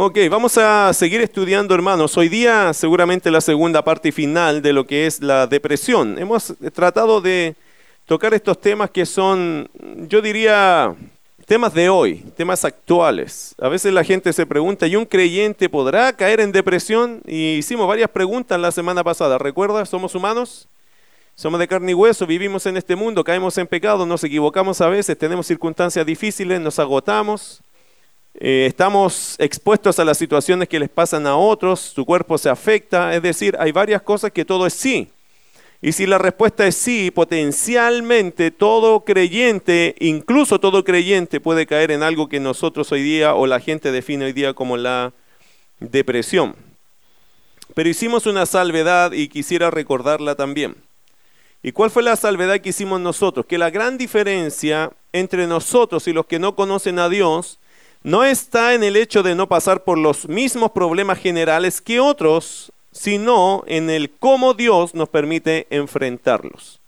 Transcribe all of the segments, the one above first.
Ok, vamos a seguir estudiando, hermanos. Hoy día seguramente la segunda parte final de lo que es la depresión. Hemos tratado de tocar estos temas que son, yo diría, temas de hoy, temas actuales. A veces la gente se pregunta, ¿y un creyente podrá caer en depresión? Y hicimos varias preguntas la semana pasada. ¿Recuerda? ¿Somos humanos? Somos de carne y hueso, vivimos en este mundo, caemos en pecado, nos equivocamos a veces, tenemos circunstancias difíciles, nos agotamos, eh, estamos expuestos a las situaciones que les pasan a otros, su cuerpo se afecta, es decir, hay varias cosas que todo es sí. Y si la respuesta es sí, potencialmente todo creyente, incluso todo creyente puede caer en algo que nosotros hoy día o la gente define hoy día como la depresión. Pero hicimos una salvedad y quisiera recordarla también. ¿Y cuál fue la salvedad que hicimos nosotros? Que la gran diferencia entre nosotros y los que no conocen a Dios no está en el hecho de no pasar por los mismos problemas generales que otros, sino en el cómo Dios nos permite enfrentarlos.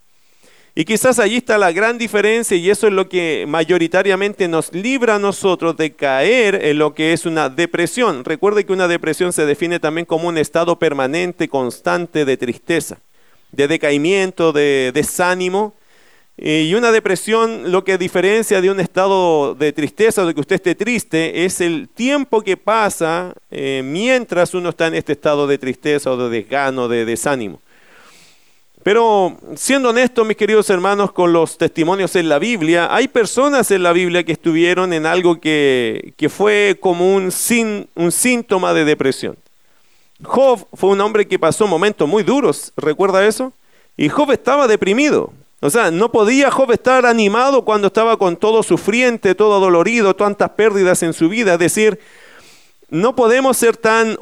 Y quizás allí está la gran diferencia y eso es lo que mayoritariamente nos libra a nosotros de caer en lo que es una depresión. Recuerde que una depresión se define también como un estado permanente, constante de tristeza, de decaimiento, de desánimo, y una depresión lo que diferencia de un estado de tristeza de que usted esté triste es el tiempo que pasa eh, mientras uno está en este estado de tristeza o de desgano, de desánimo. Pero siendo honestos, mis queridos hermanos, con los testimonios en la Biblia, hay personas en la Biblia que estuvieron en algo que, que fue como un, un síntoma de depresión. Job fue un hombre que pasó momentos muy duros, ¿recuerda eso? Y Job estaba deprimido. O sea, no podía Job estar animado cuando estaba con todo sufriente, todo dolorido, tantas pérdidas en su vida. Es decir, no podemos ser tan...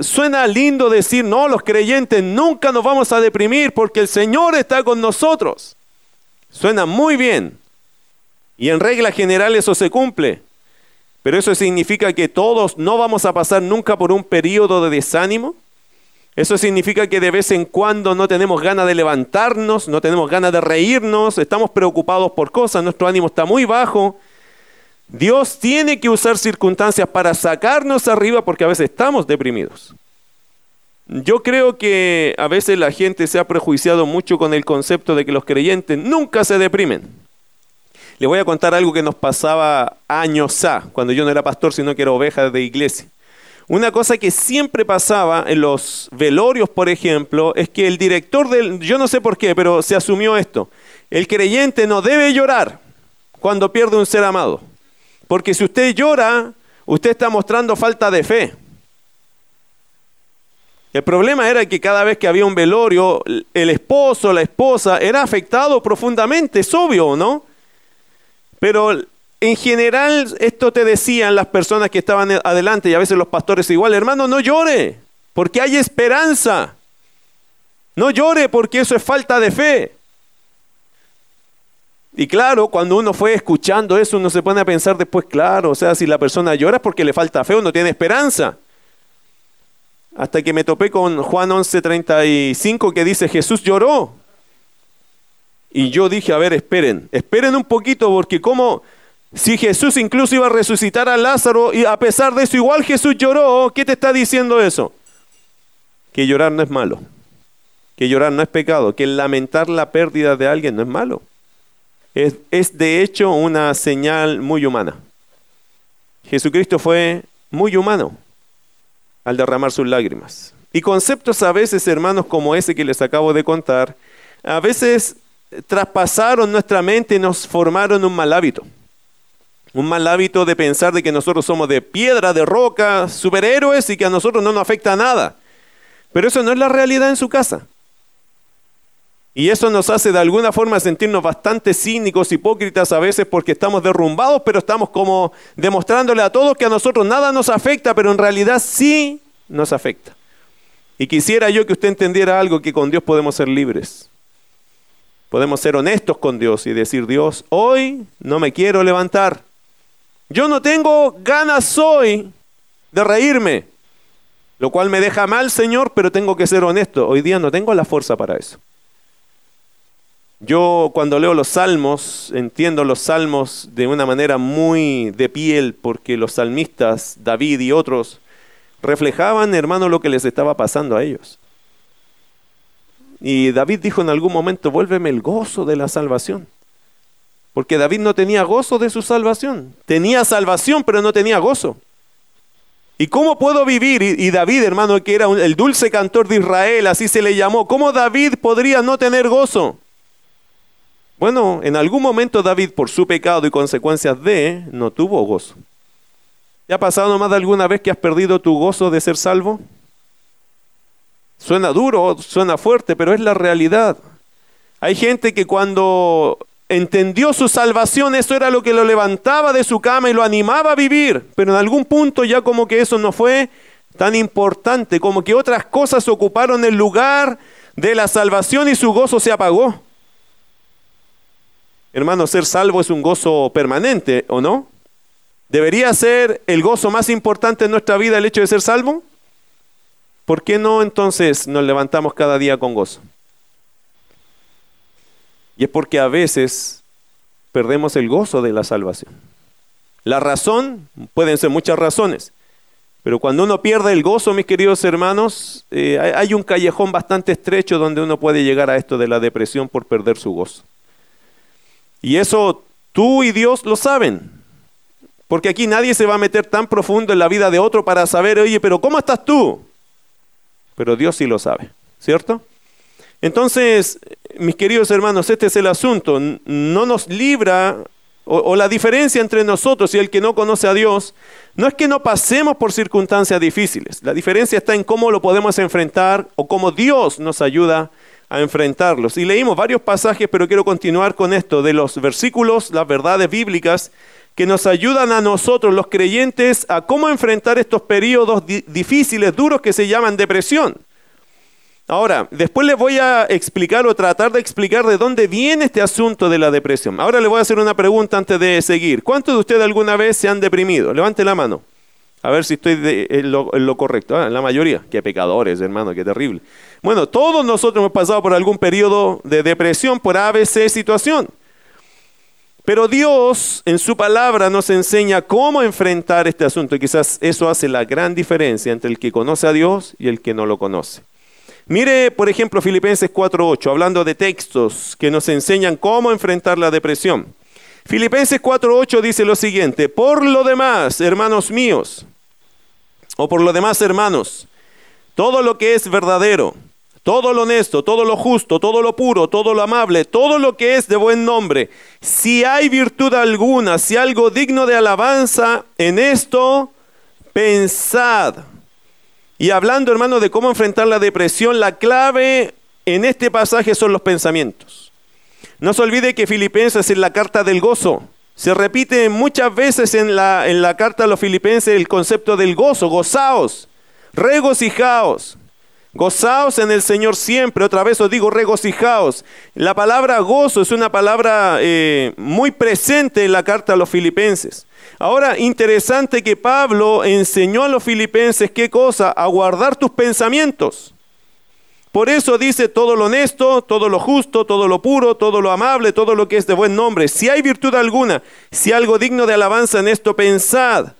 suena lindo decir, no, los creyentes nunca nos vamos a deprimir porque el Señor está con nosotros. Suena muy bien. Y en regla general eso se cumple. Pero eso significa que todos no vamos a pasar nunca por un periodo de desánimo. Eso significa que de vez en cuando no tenemos ganas de levantarnos, no tenemos ganas de reírnos, estamos preocupados por cosas, nuestro ánimo está muy bajo. Dios tiene que usar circunstancias para sacarnos arriba porque a veces estamos deprimidos. Yo creo que a veces la gente se ha prejuiciado mucho con el concepto de que los creyentes nunca se deprimen. Le voy a contar algo que nos pasaba años a, cuando yo no era pastor, sino que era oveja de iglesia. Una cosa que siempre pasaba en los velorios, por ejemplo, es que el director del, yo no sé por qué, pero se asumió esto. El creyente no debe llorar cuando pierde un ser amado. Porque si usted llora, usted está mostrando falta de fe. El problema era que cada vez que había un velorio, el esposo, la esposa, era afectado profundamente, es obvio, ¿no? Pero en general, esto te decían las personas que estaban adelante y a veces los pastores igual, hermano, no llore, porque hay esperanza. No llore porque eso es falta de fe. Y claro, cuando uno fue escuchando eso, uno se pone a pensar después, claro, o sea, si la persona llora es porque le falta fe o no tiene esperanza. Hasta que me topé con Juan 11:35 que dice, Jesús lloró. Y yo dije, a ver, esperen, esperen un poquito porque como si Jesús incluso iba a resucitar a Lázaro y a pesar de eso igual Jesús lloró, ¿qué te está diciendo eso? Que llorar no es malo, que llorar no es pecado, que lamentar la pérdida de alguien no es malo. Es, de hecho una señal muy humana. Jesucristo fue muy humano al derramar sus lágrimas. Y conceptos a veces, hermanos, como ese que les acabo de contar, a veces traspasaron nuestra mente y nos formaron un mal hábito un mal hábito de pensar de que nosotros somos de piedra, de roca, superhéroes y que a nosotros no nos afecta nada. Pero eso no es la realidad en su casa. Y eso nos hace de alguna forma sentirnos bastante cínicos, hipócritas a veces porque estamos derrumbados, pero estamos como demostrándole a todos que a nosotros nada nos afecta, pero en realidad sí nos afecta. Y quisiera yo que usted entendiera algo, que con Dios podemos ser libres. Podemos ser honestos con Dios y decir, Dios, hoy no me quiero levantar. Yo no tengo ganas hoy de reírme, lo cual me deja mal, Señor, pero tengo que ser honesto. Hoy día no tengo la fuerza para eso. Yo cuando leo los salmos, entiendo los salmos de una manera muy de piel, porque los salmistas, David y otros, reflejaban, hermano, lo que les estaba pasando a ellos. Y David dijo en algún momento, vuélveme el gozo de la salvación. Porque David no tenía gozo de su salvación. Tenía salvación, pero no tenía gozo. ¿Y cómo puedo vivir? Y, David, hermano, que era el dulce cantor de Israel, así se le llamó, ¿cómo David podría no tener gozo? Bueno, en algún momento David, por su pecado y consecuencias de, no tuvo gozo. ¿Te ha pasado más de alguna vez que has perdido tu gozo de ser salvo? Suena duro, suena fuerte, pero es la realidad. Hay gente que cuando entendió su salvación, eso era lo que lo levantaba de su cama y lo animaba a vivir, pero en algún punto ya como que eso no fue tan importante, como que otras cosas ocuparon el lugar de la salvación y su gozo se apagó. Hermano, ser salvo es un gozo permanente, ¿o no? ¿Debería ser el gozo más importante en nuestra vida el hecho de ser salvo? ¿Por qué no entonces nos levantamos cada día con gozo? Y es porque a veces perdemos el gozo de la salvación. La razón, pueden ser muchas razones, pero cuando uno pierde el gozo, mis queridos hermanos, eh, hay un callejón bastante estrecho donde uno puede llegar a esto de la depresión por perder su gozo. Y eso tú y Dios lo saben. Porque aquí nadie se va a meter tan profundo en la vida de otro para saber, oye, pero ¿cómo estás tú? Pero Dios sí lo sabe, ¿cierto? Entonces, mis queridos hermanos, este es el asunto. No nos libra, o, la diferencia entre nosotros y el que no conoce a Dios, no es que no pasemos por circunstancias difíciles. La diferencia está en cómo lo podemos enfrentar o cómo Dios nos ayuda a enfrentarlos. Y leímos varios pasajes, pero quiero continuar con esto, de los versículos, las verdades bíblicas que nos ayudan a nosotros, los creyentes, a cómo enfrentar estos periodos difíciles, duros, que se llaman depresión. Ahora, después les voy a explicar o tratar de explicar de dónde viene este asunto de la depresión. Ahora les voy a hacer una pregunta antes de seguir. ¿Cuántos de ustedes alguna vez se han deprimido? Levante la mano. A ver si estoy en, lo, correcto. Ah, la mayoría. Qué pecadores, hermano, qué terrible. Bueno, todos nosotros hemos pasado por algún periodo de depresión por ABC situación. Pero Dios en su palabra nos enseña cómo enfrentar este asunto y quizás eso hace la gran diferencia entre el que conoce a Dios y el que no lo conoce. Mire, por ejemplo, Filipenses 4.8, hablando de textos que nos enseñan cómo enfrentar la depresión. Filipenses 4.8 dice lo siguiente, por lo demás, hermanos míos, o por lo demás, hermanos, todo lo que es verdadero, todo lo honesto, todo lo justo, todo lo puro, todo lo amable, todo lo que es de buen nombre, si hay virtud alguna, si algo digno de alabanza, en esto pensad. Y hablando, hermano, de cómo enfrentar la depresión, la clave en este pasaje son los pensamientos. No se olvide que Filipenses es la carta del gozo. Se repite muchas veces en la, en la carta a los filipenses el concepto del gozo, gozaos, regocijaos. Gozaos en el Señor siempre. Otra vez os digo, regocijaos. La palabra gozo es una palabra eh, muy presente en la carta a los filipenses. Ahora, interesante que Pablo enseñó a los filipenses qué cosa, a guardar tus pensamientos. Por eso dice todo lo honesto, todo lo justo, todo lo puro, todo lo amable, todo lo que es de buen nombre. Si hay virtud alguna, si algo digno de alabanza en esto, pensad.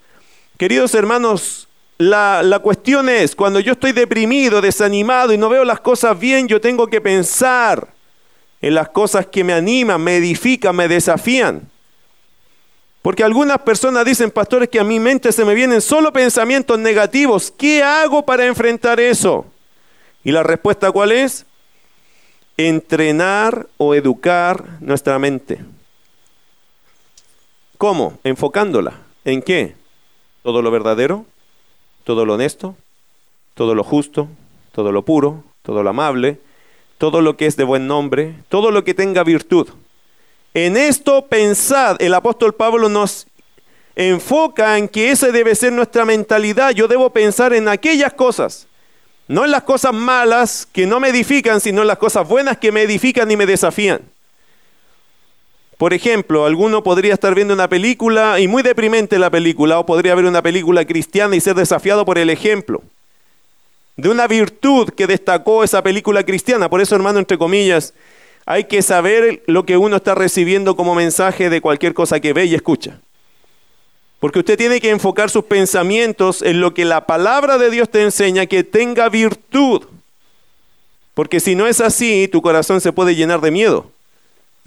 Queridos hermanos, la, cuestión es, cuando yo estoy deprimido, desanimado y no veo las cosas bien, yo tengo que pensar en las cosas que me animan, me edifican, me desafían. Porque algunas personas dicen, pastores, que a mi mente se me vienen solo pensamientos negativos. ¿Qué hago para enfrentar eso? Y la respuesta cuál es? Entrenar o educar nuestra mente. ¿Cómo? Enfocándola. ¿En qué? ¿Todo lo verdadero? Todo lo honesto, todo lo justo, todo lo puro, todo lo amable, todo lo que es de buen nombre, todo lo que tenga virtud. En esto pensad, el apóstol Pablo nos enfoca en que esa debe ser nuestra mentalidad. Yo debo pensar en aquellas cosas, no en las cosas malas que no me edifican, sino en las cosas buenas que me edifican y me desafían. Por ejemplo, alguno podría estar viendo una película y muy deprimente la película, o podría ver una película cristiana y ser desafiado por el ejemplo de una virtud que destacó esa película cristiana. Por eso, hermano, entre comillas, hay que saber lo que uno está recibiendo como mensaje de cualquier cosa que ve y escucha. Porque usted tiene que enfocar sus pensamientos en lo que la palabra de Dios te enseña, que tenga virtud. Porque si no es así, tu corazón se puede llenar de miedo.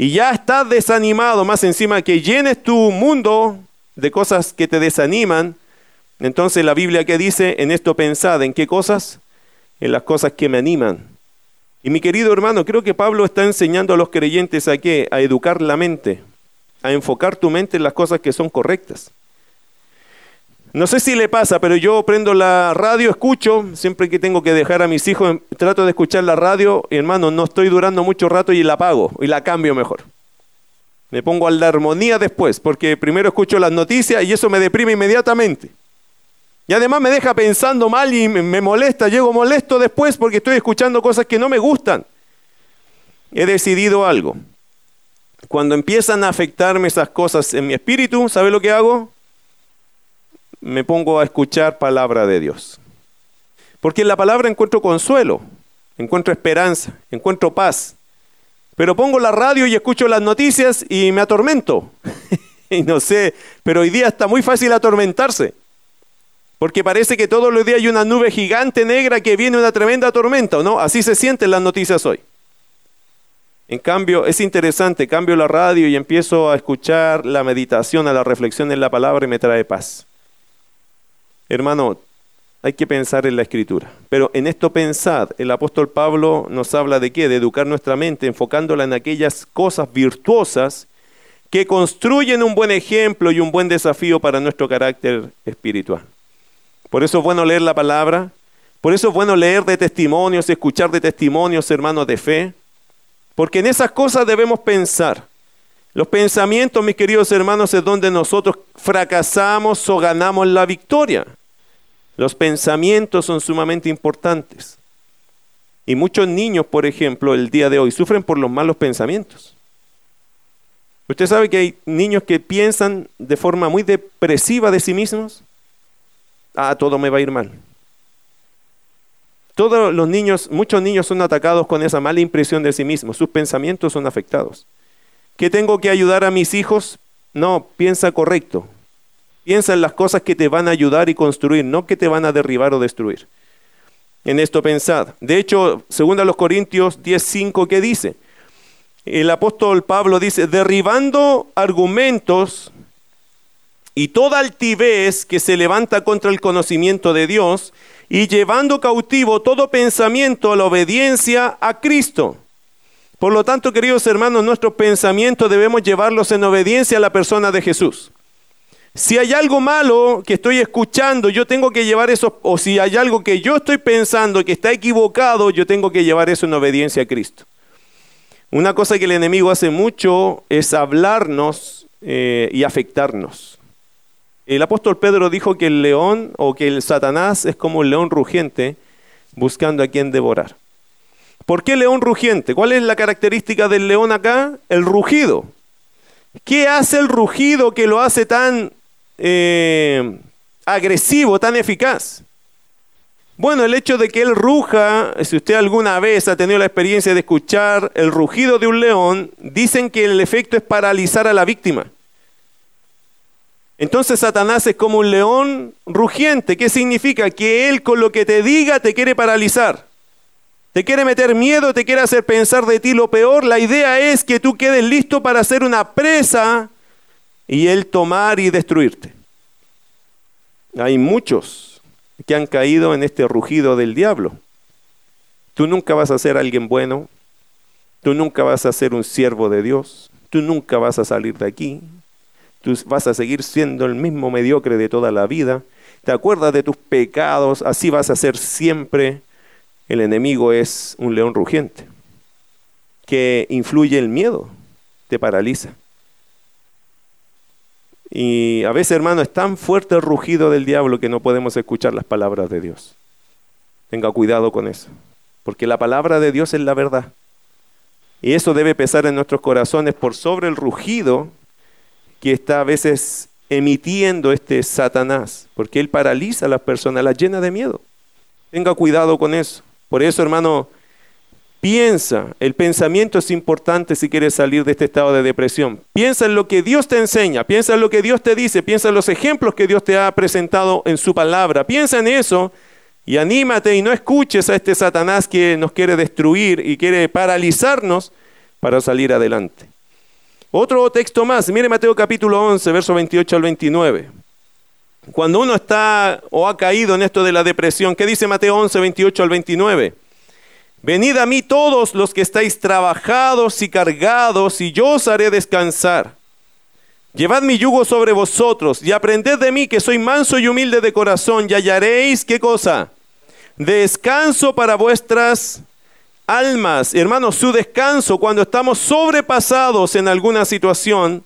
Y ya estás desanimado, más encima que llenes tu mundo de cosas que te desaniman. Entonces la Biblia que dice, en esto pensad, ¿en qué cosas? En las cosas que me animan. Y mi querido hermano, creo que Pablo está enseñando a los creyentes a qué? A educar la mente, a enfocar tu mente en las cosas que son correctas. No sé si le pasa, pero yo prendo la radio, escucho, siempre que tengo que dejar a mis hijos, trato de escuchar la radio, hermano, no estoy durando mucho rato y la apago y la cambio mejor. Me pongo a la armonía después, porque primero escucho las noticias y eso me deprime inmediatamente. Y además me deja pensando mal y me molesta, llego molesto después porque estoy escuchando cosas que no me gustan. He decidido algo. Cuando empiezan a afectarme esas cosas en mi espíritu, ¿sabe lo que hago? Me pongo a escuchar palabra de Dios. Porque en la palabra encuentro consuelo, encuentro esperanza, encuentro paz. Pero pongo la radio y escucho las noticias y me atormento. y no sé, pero hoy día está muy fácil atormentarse. Porque parece que todos los días hay una nube gigante negra que viene una tremenda tormenta, ¿no? Así se sienten las noticias hoy. En cambio, es interesante, cambio la radio y empiezo a escuchar la meditación, a la reflexión en la palabra y me trae paz. Hermano, hay que pensar en la escritura. Pero en esto pensad, el apóstol Pablo nos habla de qué? De educar nuestra mente, enfocándola en aquellas cosas virtuosas que construyen un buen ejemplo y un buen desafío para nuestro carácter espiritual. Por eso es bueno leer la palabra, por eso es bueno leer de testimonios, escuchar de testimonios, hermanos de fe, porque en esas cosas debemos pensar. Los pensamientos, mis queridos hermanos, es donde nosotros fracasamos o ganamos la victoria. Los pensamientos son sumamente importantes. Y muchos niños, por ejemplo, el día de hoy sufren por los malos pensamientos. Usted sabe que hay niños que piensan de forma muy depresiva de sí mismos. Ah, todo me va a ir mal. Todos los niños, muchos niños son atacados con esa mala impresión de sí mismos. Sus pensamientos son afectados. ¿Qué tengo que ayudar a mis hijos? No, piensa correcto. Piensa en las cosas que te van a ayudar y construir, no que te van a derribar o destruir. En esto pensad. De hecho, según los Corintios 10:5, ¿qué dice? El apóstol Pablo dice, derribando argumentos y toda altivez que se levanta contra el conocimiento de Dios y llevando cautivo todo pensamiento a la obediencia a Cristo. Por lo tanto, queridos hermanos, nuestros pensamientos debemos llevarlos en obediencia a la persona de Jesús. Si hay algo malo que estoy escuchando, yo tengo que llevar eso, o si hay algo que yo estoy pensando que está equivocado, yo tengo que llevar eso en obediencia a Cristo. Una cosa que el enemigo hace mucho es hablarnos eh, y afectarnos. El apóstol Pedro dijo que el león o que el Satanás es como un león rugiente buscando a quien devorar. ¿Por qué león rugiente? ¿Cuál es la característica del león acá? El rugido. ¿Qué hace el rugido que lo hace tan eh, agresivo, tan eficaz? Bueno, el hecho de que él ruja, si usted alguna vez ha tenido la experiencia de escuchar el rugido de un león, dicen que el efecto es paralizar a la víctima. Entonces Satanás es como un león rugiente. ¿Qué significa? Que él con lo que te diga te quiere paralizar. Te quiere meter miedo, te quiere hacer pensar de ti lo peor. La idea es que tú quedes listo para ser una presa y él tomar y destruirte. Hay muchos que han caído en este rugido del diablo. Tú nunca vas a ser alguien bueno, tú nunca vas a ser un siervo de Dios, tú nunca vas a salir de aquí, tú vas a seguir siendo el mismo mediocre de toda la vida, te acuerdas de tus pecados, así vas a ser siempre. El enemigo es un león rugiente que influye el miedo, te paraliza. Y a veces, hermano, es tan fuerte el rugido del diablo que no podemos escuchar las palabras de Dios. Tenga cuidado con eso, porque la palabra de Dios es la verdad. Y eso debe pesar en nuestros corazones por sobre el rugido que está a veces emitiendo este Satanás, porque él paraliza a las personas, las llena de miedo. Tenga cuidado con eso. Por eso, hermano, Piensa, el pensamiento es importante si quieres salir de este estado de depresión. Piensa en lo que Dios te enseña, piensa en lo que Dios te dice, piensa en los ejemplos que Dios te ha presentado en su palabra. Piensa en eso y anímate y no escuches a este Satanás que nos quiere destruir y quiere paralizarnos para salir adelante. Otro texto más, mire Mateo capítulo 11, verso 28 al 29. Cuando uno está o ha caído en esto de la depresión, ¿qué dice Mateo 11, 28 al 29? Venid a mí todos los que estáis trabajados y cargados, y yo os haré descansar. Llevad mi yugo sobre vosotros y aprended de mí que soy manso y humilde de corazón, y hallaréis qué cosa? Descanso para vuestras almas. Hermanos, su descanso cuando estamos sobrepasados en alguna situación,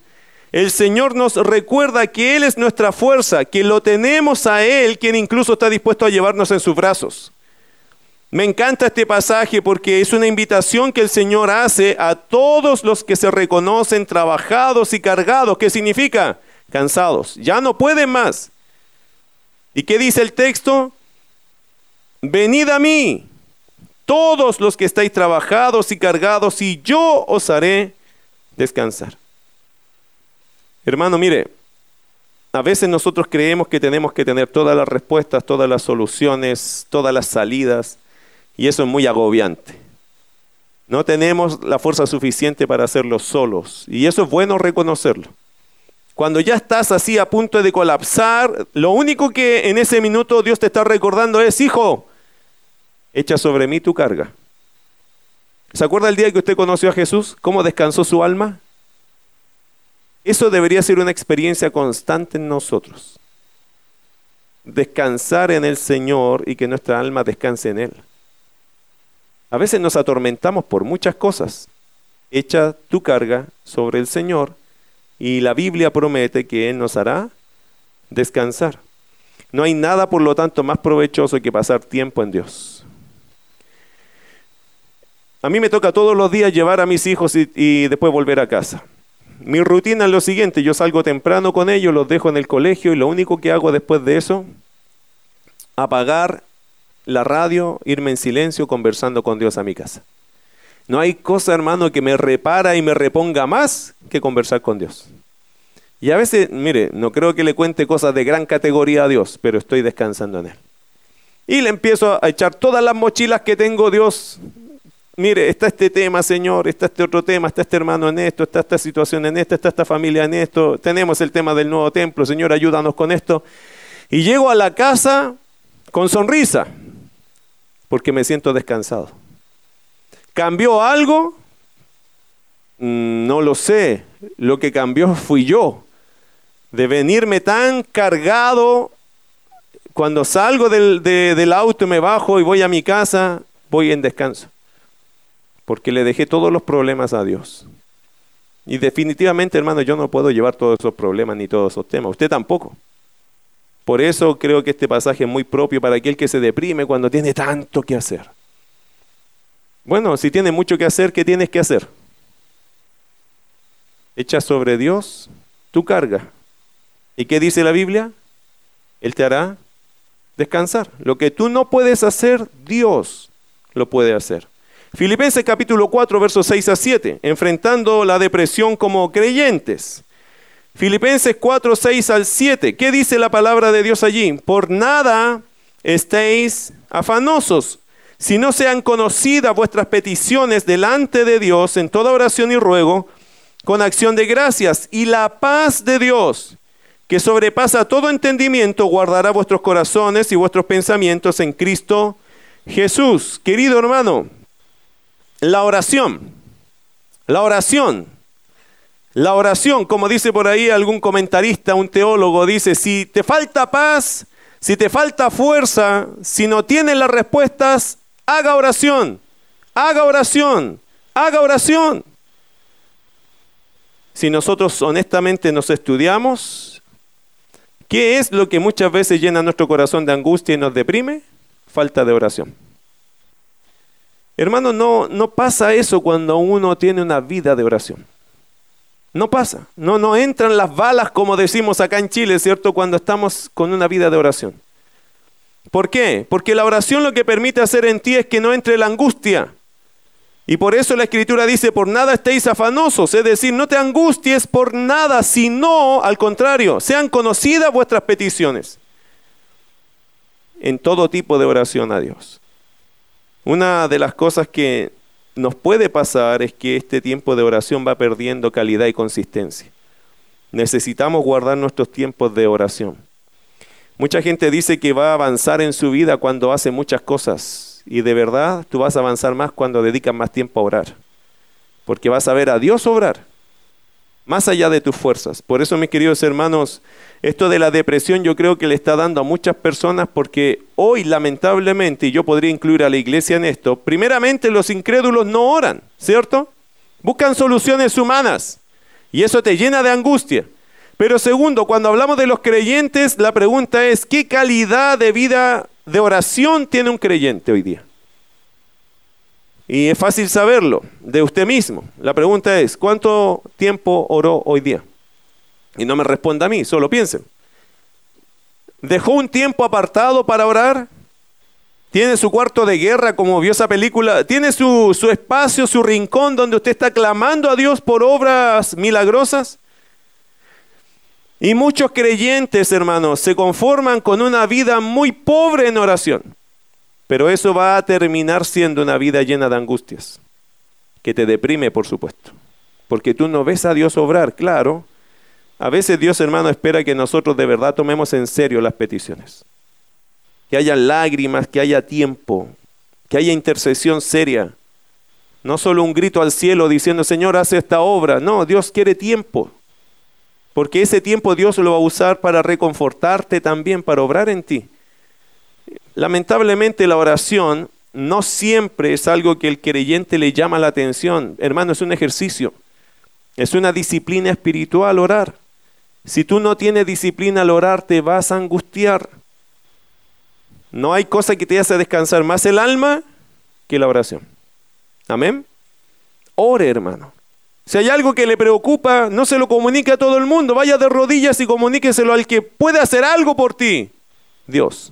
el Señor nos recuerda que Él es nuestra fuerza, que lo tenemos a Él, quien incluso está dispuesto a llevarnos en sus brazos. Me encanta este pasaje porque es una invitación que el Señor hace a todos los que se reconocen trabajados y cargados. ¿Qué significa? Cansados. Ya no pueden más. ¿Y qué dice el texto? Venid a mí, todos los que estáis trabajados y cargados, y yo os haré descansar. Hermano, mire, a veces nosotros creemos que tenemos que tener todas las respuestas, todas las soluciones, todas las salidas. Y eso es muy agobiante. No tenemos la fuerza suficiente para hacerlo solos. Y eso es bueno reconocerlo. Cuando ya estás así a punto de colapsar, lo único que en ese minuto Dios te está recordando es, hijo, echa sobre mí tu carga. ¿Se acuerda el día que usted conoció a Jesús? ¿Cómo descansó su alma? Eso debería ser una experiencia constante en nosotros. Descansar en el Señor y que nuestra alma descanse en Él. A veces nos atormentamos por muchas cosas. Echa tu carga sobre el Señor y la Biblia promete que Él nos hará descansar. No hay nada, por lo tanto, más provechoso que pasar tiempo en Dios. A mí me toca todos los días llevar a mis hijos y, después volver a casa. Mi rutina es lo siguiente, yo salgo temprano con ellos, los dejo en el colegio y lo único que hago después de eso, apagar la radio, irme en silencio conversando con Dios a mi casa. No hay cosa, hermano, que me repara y me reponga más que conversar con Dios. Y a veces, mire, no creo que le cuente cosas de gran categoría a Dios, pero estoy descansando en Él. Y le empiezo a echar todas las mochilas que tengo, Dios. Mire, está este tema, Señor, está este otro tema, está este hermano en esto, está esta situación en esto, está esta familia en esto, tenemos el tema del nuevo templo, Señor, ayúdanos con esto. Y llego a la casa con sonrisa, porque me siento descansado. ¿Cambió algo? Mm, no lo sé. Lo que cambió fui yo. De venirme tan cargado, cuando salgo del, auto y me bajo y voy a mi casa, voy en descanso. Porque le dejé todos los problemas a Dios. Y definitivamente, hermano, yo no puedo llevar todos esos problemas ni todos esos temas. Usted tampoco. Por eso creo que este pasaje es muy propio para aquel que se deprime cuando tiene tanto que hacer. Bueno, si tiene mucho que hacer, ¿qué tienes que hacer? Echa sobre Dios tu carga. ¿Y qué dice la Biblia? Él te hará descansar. Lo que tú no puedes hacer, Dios lo puede hacer. Filipenses capítulo 4, versos 6 a 7, enfrentando la depresión como creyentes. Filipenses 4, 6 al 7. ¿Qué dice la palabra de Dios allí? Por nada estéis afanosos, si no sean conocidas vuestras peticiones delante de Dios en toda oración y ruego, con acción de gracias. Y la paz de Dios, que sobrepasa todo entendimiento, guardará vuestros corazones y vuestros pensamientos en Cristo Jesús. Querido hermano, la oración, la oración la oración, como dice por ahí algún comentarista, un teólogo, dice, si te falta paz, si te falta fuerza, si no tienes las respuestas, haga oración, haga oración, haga oración. Si nosotros honestamente nos estudiamos, ¿qué es lo que muchas veces llena nuestro corazón de angustia y nos deprime? Falta de oración. Hermano, no, no pasa eso cuando uno tiene una vida de oración. No pasa, no, no entran las balas como decimos acá en Chile, ¿cierto? Cuando estamos con una vida de oración. ¿Por qué? Porque la oración lo que permite hacer en ti es que no entre la angustia. Y por eso la escritura dice, por nada estéis afanosos, es decir, no te angusties por nada, sino al contrario, sean conocidas vuestras peticiones en todo tipo de oración a Dios. Una de las cosas que nos puede pasar es que este tiempo de oración va perdiendo calidad y consistencia. Necesitamos guardar nuestros tiempos de oración. Mucha gente dice que va a avanzar en su vida cuando hace muchas cosas y de verdad tú vas a avanzar más cuando dedicas más tiempo a orar. Porque vas a ver a Dios obrar más allá de tus fuerzas. Por eso, mis queridos hermanos, esto de la depresión yo creo que le está dando a muchas personas porque hoy lamentablemente, y yo podría incluir a la iglesia en esto, primeramente los incrédulos no oran, ¿cierto? Buscan soluciones humanas y eso te llena de angustia. Pero segundo, cuando hablamos de los creyentes, la pregunta es, ¿qué calidad de vida de oración tiene un creyente hoy día? Y es fácil saberlo de usted mismo. La pregunta es, ¿cuánto tiempo oró hoy día? Y no me responda a mí, solo piensen. ¿Dejó un tiempo apartado para orar? ¿Tiene su cuarto de guerra como vio esa película? ¿Tiene su, su espacio, su rincón donde usted está clamando a Dios por obras milagrosas? Y muchos creyentes, hermanos, se conforman con una vida muy pobre en oración. Pero eso va a terminar siendo una vida llena de angustias, que te deprime, por supuesto. Porque tú no ves a Dios obrar, claro. A veces Dios, hermano, espera que nosotros de verdad tomemos en serio las peticiones. Que haya lágrimas, que haya tiempo, que haya intercesión seria. No solo un grito al cielo diciendo, Señor, haz esta obra. No, Dios quiere tiempo. Porque ese tiempo Dios lo va a usar para reconfortarte también, para obrar en ti. Lamentablemente la oración no siempre es algo que el creyente le llama la atención. Hermano, es un ejercicio. Es una disciplina espiritual orar. Si tú no tienes disciplina al orar, te vas a angustiar. No hay cosa que te hace descansar más el alma que la oración. Amén. Ore, hermano. Si hay algo que le preocupa, no se lo comunique a todo el mundo. Vaya de rodillas y comuníqueselo al que puede hacer algo por ti. Dios.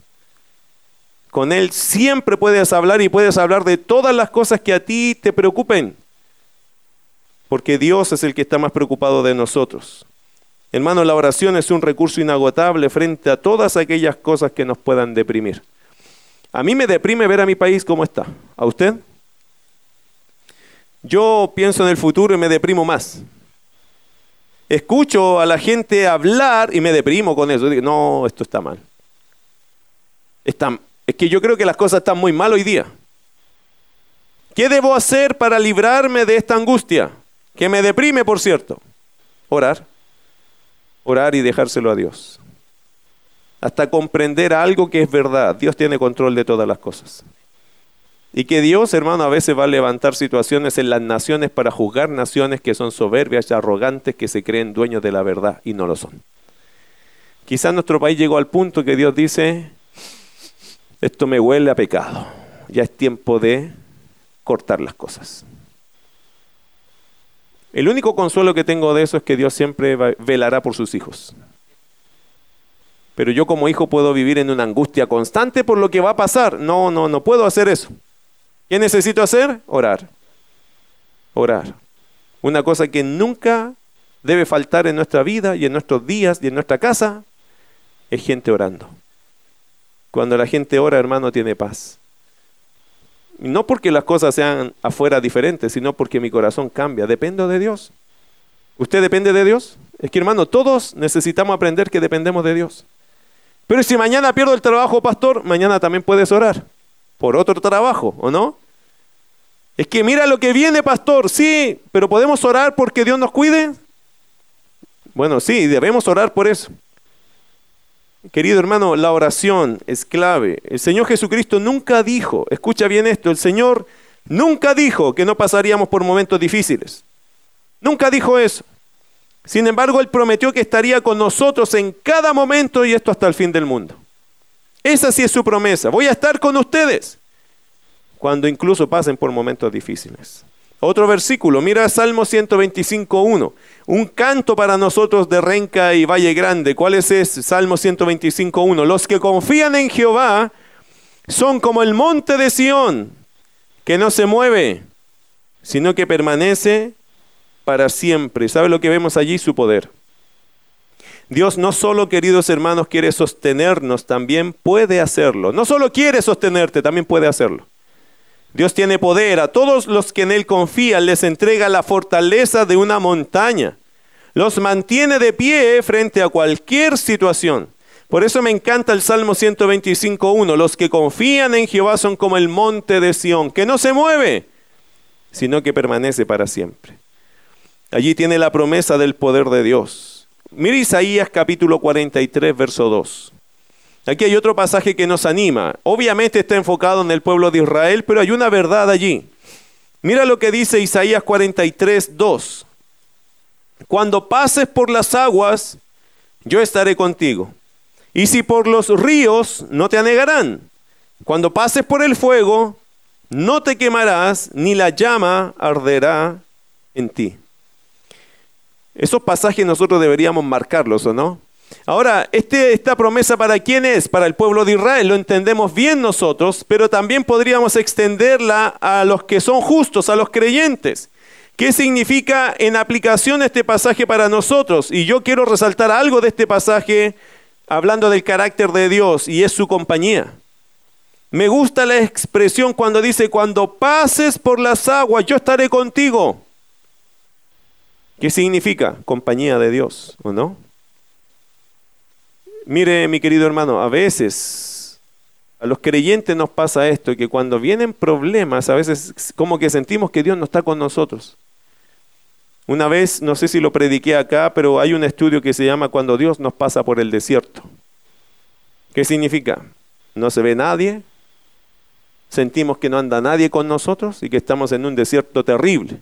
Con Él siempre puedes hablar y puedes hablar de todas las cosas que a ti te preocupen. Porque Dios es el que está más preocupado de nosotros. Hermano, la oración es un recurso inagotable frente a todas aquellas cosas que nos puedan deprimir. A mí me deprime ver a mi país cómo está. ¿A usted? Yo pienso en el futuro y me deprimo más. Escucho a la gente hablar y me deprimo con eso. Digo, no, esto está mal. Está, es que yo creo que las cosas están muy mal hoy día. ¿Qué debo hacer para librarme de esta angustia? Que me deprime, por cierto. Orar. Orar y dejárselo a Dios. Hasta comprender algo que es verdad. Dios tiene control de todas las cosas. Y que Dios, hermano, a veces va a levantar situaciones en las naciones para juzgar naciones que son soberbias y arrogantes, que se creen dueños de la verdad y no lo son. Quizás nuestro país llegó al punto que Dios dice, esto me huele a pecado. Ya es tiempo de cortar las cosas. El único consuelo que tengo de eso es que Dios siempre velará por sus hijos. Pero yo como hijo puedo vivir en una angustia constante por lo que va a pasar. No, no, no puedo hacer eso. ¿Qué necesito hacer? Orar. Orar. Una cosa que nunca debe faltar en nuestra vida y en nuestros días y en nuestra casa es gente orando. Cuando la gente ora, hermano, tiene paz. no porque las cosas sean afuera diferentes, sino porque mi corazón cambia. Dependo de Dios. ¿Usted depende de Dios? Es que, hermano, todos necesitamos aprender que dependemos de Dios. Pero si mañana pierdo el trabajo, pastor, mañana también puedes orar por otro trabajo, ¿o no? Es que mira lo que viene, pastor. Sí, pero podemos orar porque Dios nos cuide. Bueno, sí, debemos orar por eso. Querido hermano, la oración es clave. El Señor Jesucristo nunca dijo, escucha bien esto, el Señor nunca dijo que no pasaríamos por momentos difíciles. Nunca dijo eso. Sin embargo, Él prometió que estaría con nosotros en cada momento y esto hasta el fin del mundo. Esa sí es su promesa. Voy a estar con ustedes cuando incluso pasen por momentos difíciles. Otro versículo, mira Salmo 125.1, un canto para nosotros de Renca y Valle Grande. ¿Cuál es ese? Salmo 125.1. Los que confían en Jehová son como el monte de Sión, que no se mueve, sino que permanece para siempre. ¿Sabe lo que vemos allí? Su poder. Dios no solo, queridos hermanos, quiere sostenernos, también puede hacerlo. No solo quiere sostenerte, también puede hacerlo. Dios tiene poder. A todos los que en Él confían les entrega la fortaleza de una montaña. Los mantiene de pie frente a cualquier situación. Por eso me encanta el Salmo 125.1. Los que confían en Jehová son como el monte de Sión, que no se mueve, sino que permanece para siempre. Allí tiene la promesa del poder de Dios. Mira Isaías capítulo 43, verso 2. Aquí hay otro pasaje que nos anima. Obviamente está enfocado en el pueblo de Israel, pero hay una verdad allí. Mira lo que dice Isaías 43, 2. Cuando pases por las aguas, yo estaré contigo. Y si por los ríos, no te anegarán. Cuando pases por el fuego, no te quemarás, ni la llama arderá en ti. Esos pasajes nosotros deberíamos marcarlos, ¿o no? Ahora, este, esta promesa para quién es? Para el pueblo de Israel, lo entendemos bien nosotros, pero también podríamos extenderla a los que son justos, a los creyentes. ¿Qué significa en aplicación este pasaje para nosotros? Y yo quiero resaltar algo de este pasaje hablando del carácter de Dios y es su compañía. Me gusta la expresión cuando dice, cuando pases por las aguas, yo estaré contigo. ¿Qué significa? Compañía de Dios, ¿o no? Mire, mi querido hermano, a veces a los creyentes nos pasa esto, que cuando vienen problemas, a veces como que sentimos que Dios no está con nosotros. Una vez, no sé si lo prediqué acá, pero hay un estudio que se llama Cuando Dios nos pasa por el desierto. ¿Qué significa? No se ve nadie, sentimos que no anda nadie con nosotros y que estamos en un desierto terrible.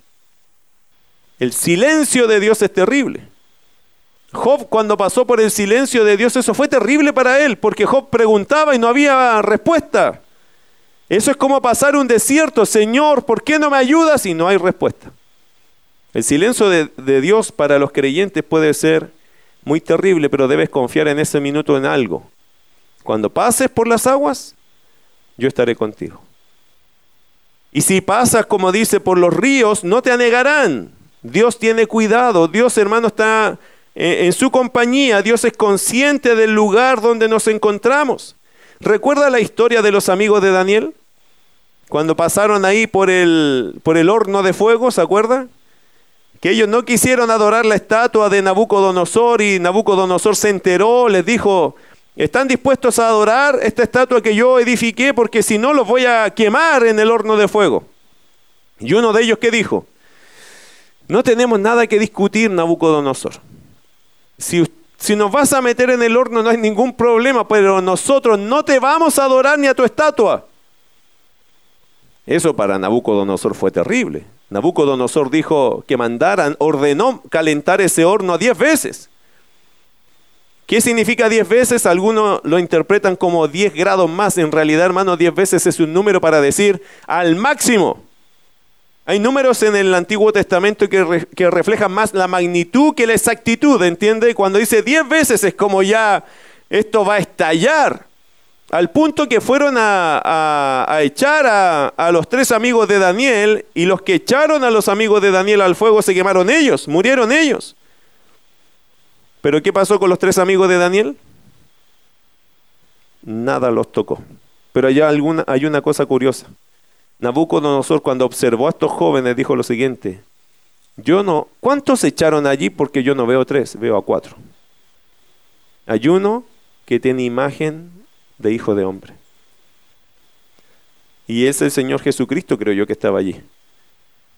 El silencio de Dios es terrible. Job cuando pasó por el silencio de Dios, eso fue terrible para él, porque Job preguntaba y no había respuesta. Eso es como pasar un desierto, Señor, ¿por qué no me ayudas? Y no hay respuesta. El silencio de, de Dios para los creyentes puede ser muy terrible, pero debes confiar en ese minuto en algo. Cuando pases por las aguas, yo estaré contigo. Y si pasas, como dice, por los ríos, no te anegarán. Dios tiene cuidado, Dios hermano está en su compañía, Dios es consciente del lugar donde nos encontramos. ¿Recuerda la historia de los amigos de Daniel? Cuando pasaron ahí por el, por el horno de fuego, ¿se acuerda? Que ellos no quisieron adorar la estatua de Nabucodonosor y Nabucodonosor se enteró, les dijo, ¿están dispuestos a adorar esta estatua que yo edifiqué? Porque si no los voy a quemar en el horno de fuego. Y uno de ellos, ¿qué dijo? No tenemos nada que discutir, Nabucodonosor. Si, si nos vas a meter en el horno no hay ningún problema, pero nosotros no te vamos a adorar ni a tu estatua. Eso para Nabucodonosor fue terrible. Nabucodonosor dijo que mandaran, ordenó calentar ese horno diez veces. ¿Qué significa diez veces? Algunos lo interpretan como diez grados más. En realidad, hermano, diez veces es un número para decir al máximo. Hay números en el Antiguo Testamento que, reflejan más la magnitud que la exactitud, ¿entiende? Cuando dice diez veces es como ya esto va a estallar. Al punto que fueron a, echar a, a, los tres amigos de Daniel y los que echaron a los amigos de Daniel al fuego se quemaron ellos, murieron ellos. Pero ¿qué pasó con los tres amigos de Daniel? Nada los tocó. Pero allá alguna, hay una cosa curiosa. Nabucodonosor cuando observó a estos jóvenes dijo lo siguiente, yo no, ¿cuántos echaron allí? Porque yo no veo tres, veo a cuatro. Hay uno que tiene imagen de hijo de hombre. Y es el Señor Jesucristo, creo yo, que estaba allí,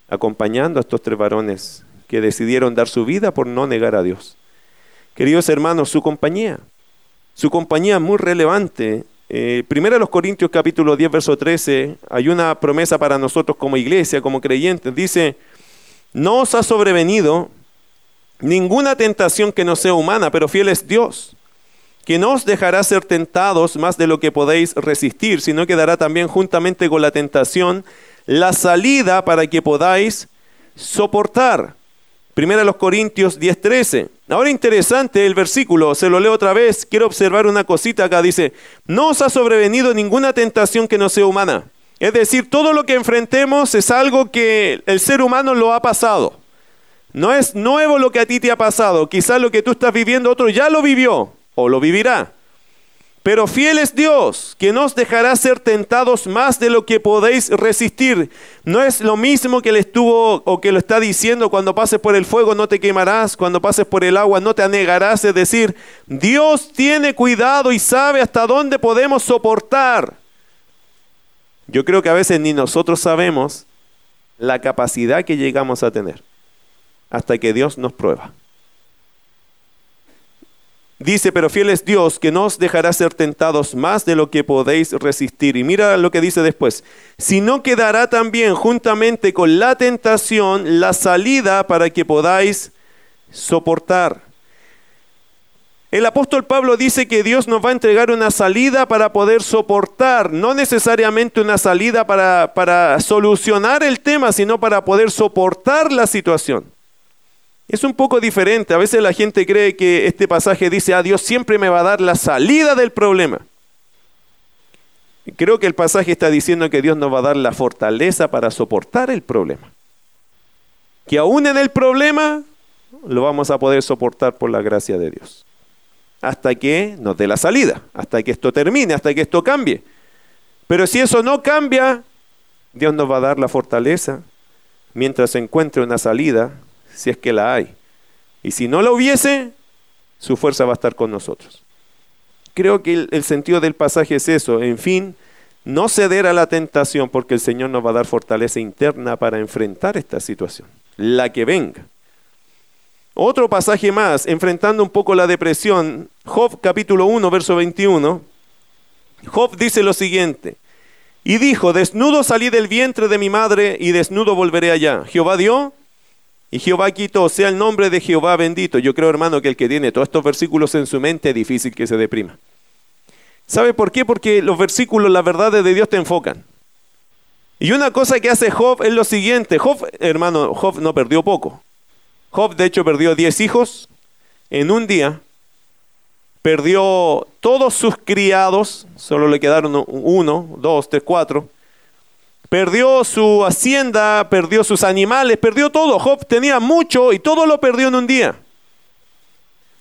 acompañando a estos tres varones que decidieron dar su vida por no negar a Dios. Queridos hermanos, su compañía, su compañía muy relevante eh, primero los Corintios capítulo 10, verso 13, hay una promesa para nosotros como iglesia, como creyentes. Dice, no os ha sobrevenido ninguna tentación que no sea humana, pero fiel es Dios, que no os dejará ser tentados más de lo que podéis resistir, sino que dará también juntamente con la tentación la salida para que podáis soportar. Primera los Corintios 10:13. Ahora interesante el versículo, se lo leo otra vez, quiero observar una cosita acá, dice, no os ha sobrevenido ninguna tentación que no sea humana. Es decir, todo lo que enfrentemos es algo que el ser humano lo ha pasado. No es nuevo lo que a ti te ha pasado. Quizás lo que tú estás viviendo otro ya lo vivió o lo vivirá. Pero fiel es Dios, que nos dejará ser tentados más de lo que podéis resistir. No es lo mismo que le estuvo o que lo está diciendo cuando pases por el fuego no te quemarás, cuando pases por el agua no te anegarás. Es decir, Dios tiene cuidado y sabe hasta dónde podemos soportar. Yo creo que a veces ni nosotros sabemos la capacidad que llegamos a tener hasta que Dios nos prueba. Dice, pero fiel es Dios que no os dejará ser tentados más de lo que podéis resistir. Y mira lo que dice después, Si no quedará también juntamente con la tentación la salida para que podáis soportar. El apóstol Pablo dice que Dios nos va a entregar una salida para poder soportar, no necesariamente una salida para, para solucionar el tema, sino para poder soportar la situación. Es un poco diferente. A veces la gente cree que este pasaje dice, ah, Dios siempre me va a dar la salida del problema. Creo que el pasaje está diciendo que Dios nos va a dar la fortaleza para soportar el problema. Que aún en el problema lo vamos a poder soportar por la gracia de Dios. Hasta que nos dé la salida, hasta que esto termine, hasta que esto cambie. Pero si eso no cambia, Dios nos va a dar la fortaleza mientras encuentre una salida si es que la hay. Y si no la hubiese, su fuerza va a estar con nosotros. Creo que el, sentido del pasaje es eso. En fin, no ceder a la tentación porque el Señor nos va a dar fortaleza interna para enfrentar esta situación, la que venga. Otro pasaje más, enfrentando un poco la depresión, Job capítulo 1, verso 21. Job dice lo siguiente, y dijo, desnudo salí del vientre de mi madre y desnudo volveré allá. Jehová dio y Jehová quitó, sea el nombre de Jehová bendito. Yo creo, hermano, que el que tiene todos estos versículos en su mente es difícil que se deprima. ¿Sabe por qué? Porque los versículos, las verdades de Dios te enfocan. Y una cosa que hace Job es lo siguiente. Job, hermano, Job no perdió poco. Job, de hecho, perdió 10 hijos en un día. Perdió todos sus criados, solo le quedaron uno, dos, tres, cuatro perdió su hacienda, perdió sus animales, perdió todo. Job tenía mucho y todo lo perdió en un día.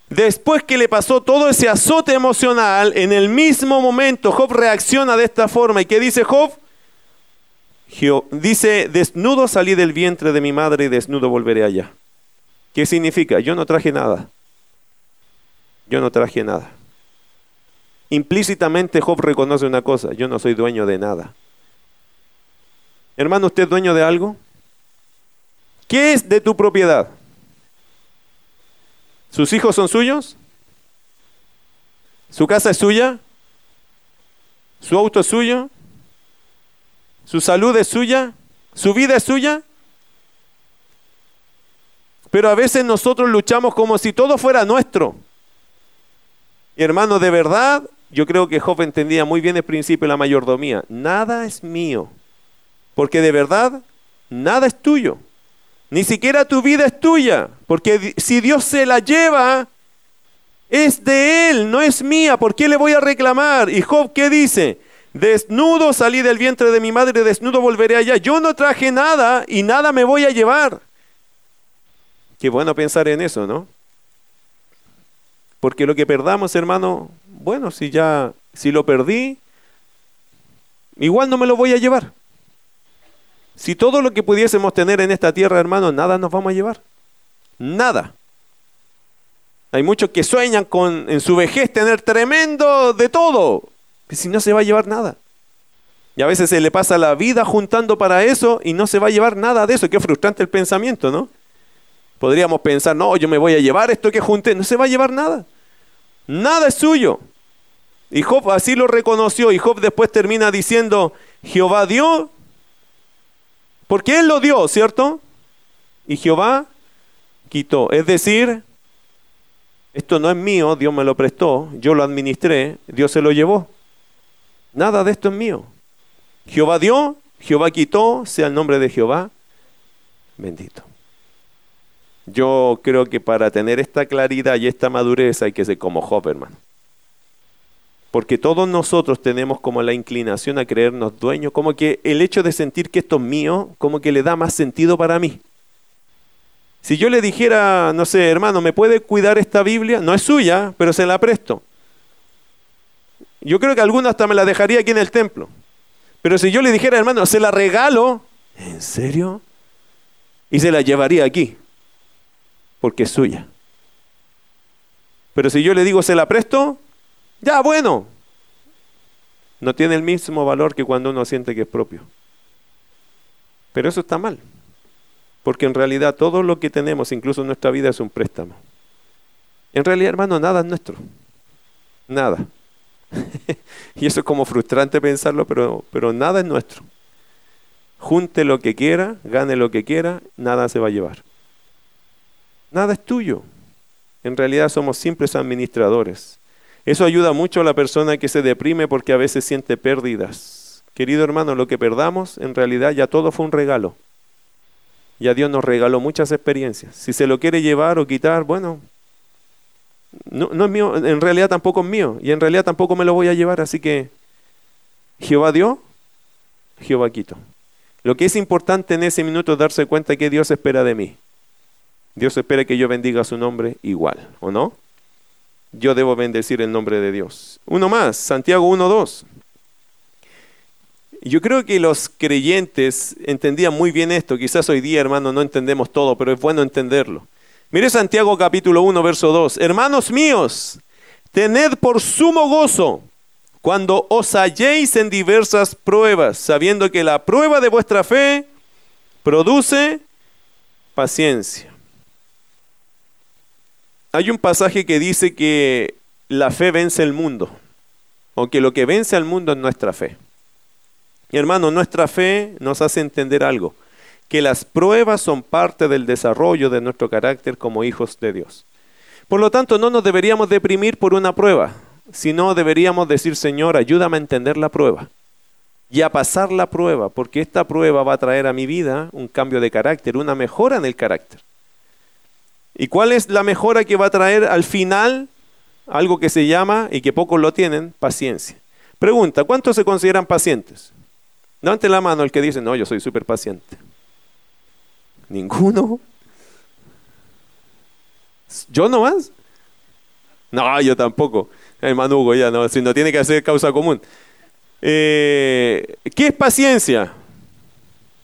Después que le pasó todo ese azote emocional, en el mismo momento Job reacciona de esta forma. ¿Y qué dice Job? dice, desnudo salí del vientre de mi madre y desnudo volveré allá. ¿Qué significa? Yo no traje nada. Yo no traje nada. Implícitamente Job reconoce una cosa, yo no soy dueño de nada. Hermano, ¿usted es dueño de algo? ¿Qué es de tu propiedad? ¿Sus hijos son suyos? ¿Su casa es suya? ¿Su auto es suyo? ¿Su salud es suya? ¿Su vida es suya? Pero a veces nosotros luchamos como si todo fuera nuestro. hermano, de verdad, yo creo que Job entendía muy bien el principio de la mayordomía. Nada es mío. Porque de verdad, nada es tuyo. Ni siquiera tu vida es tuya. Porque si Dios se la lleva, es de Él, no es mía. ¿Por qué le voy a reclamar? Y Job, ¿qué dice? Desnudo salí del vientre de mi madre, desnudo volveré allá. Yo no traje nada y nada me voy a llevar. Qué bueno pensar en eso, ¿no? Porque lo que perdamos, hermano, bueno, si ya, si lo perdí, igual no me lo voy a llevar. Si todo lo que pudiésemos tener en esta tierra, hermano, nada nos vamos a llevar. Nada. Hay muchos que sueñan con en su vejez tener tremendo de todo, que si no se va a llevar nada. Y a veces se le pasa la vida juntando para eso y no se va a llevar nada de eso. Qué frustrante el pensamiento, ¿no? Podríamos pensar, no, yo me voy a llevar esto que junté. No se va a llevar nada. Nada es suyo. Y Job así lo reconoció. Y Job después termina diciendo, Jehová dio porque Él lo dio, ¿cierto? Y Jehová quitó. Es decir, esto no es mío, Dios me lo prestó, yo lo administré, Dios se lo llevó. Nada de esto es mío. Jehová dio, Jehová quitó, sea el nombre de Jehová bendito. Yo creo que para tener esta claridad y esta madurez hay que ser como Job, hermano. Porque todos nosotros tenemos como la inclinación a creernos dueños, como que el hecho de sentir que esto es mío, como que le da más sentido para mí. Si yo le dijera, no sé, hermano, ¿me puede cuidar esta Biblia? No es suya, pero se la presto. Yo creo que alguna hasta me la dejaría aquí en el templo. Pero si yo le dijera, hermano, se la regalo, ¿en serio? Y se la llevaría aquí, porque es suya. Pero si yo le digo, se la presto, ya, bueno. No tiene el mismo valor que cuando uno siente que es propio. Pero eso está mal. Porque en realidad todo lo que tenemos, incluso nuestra vida, es un préstamo. En realidad, hermano, nada es nuestro. Nada. y eso es como frustrante pensarlo, pero, pero nada es nuestro. Junte lo que quiera, gane lo que quiera, nada se va a llevar. Nada es tuyo. En realidad somos simples administradores. Eso ayuda mucho a la persona que se deprime porque a veces siente pérdidas. Querido hermano, lo que perdamos, en realidad ya todo fue un regalo. Ya Dios nos regaló muchas experiencias. Si se lo quiere llevar o quitar, bueno, no, es mío, en realidad tampoco es mío. Y en realidad tampoco me lo voy a llevar. Así que Jehová dio, Jehová quito. Lo que es importante en ese minuto es darse cuenta que Dios espera de mí. Dios espera que yo bendiga su nombre igual, ¿o no? Yo debo bendecir el nombre de Dios. Uno más, Santiago 1.2. Yo creo que los creyentes entendían muy bien esto. Quizás hoy día, hermano, no entendemos todo, pero es bueno entenderlo. Mire Santiago capítulo 1, verso 2. Hermanos míos, tened por sumo gozo cuando os halléis en diversas pruebas, sabiendo que la prueba de vuestra fe produce paciencia. Hay un pasaje que dice que la fe vence el mundo, o que lo que vence al mundo es nuestra fe. Y hermano, nuestra fe nos hace entender algo, que las pruebas son parte del desarrollo de nuestro carácter como hijos de Dios. Por lo tanto, no nos deberíamos deprimir por una prueba, sino deberíamos decir, Señor, ayúdame a entender la prueba y a pasar la prueba, porque esta prueba va a traer a mi vida un cambio de carácter, una mejora en el carácter. ¿Y cuál es la mejora que va a traer al final? Algo que se llama, y que pocos lo tienen, paciencia. Pregunta, ¿cuántos se consideran pacientes? Levante la mano el que dice, no, yo soy súper paciente. ¿Ninguno? ¿Yo nomás? No, yo tampoco hermano Hugo, ya no, si no tiene que hacer causa común. Eh, ¿Qué es paciencia?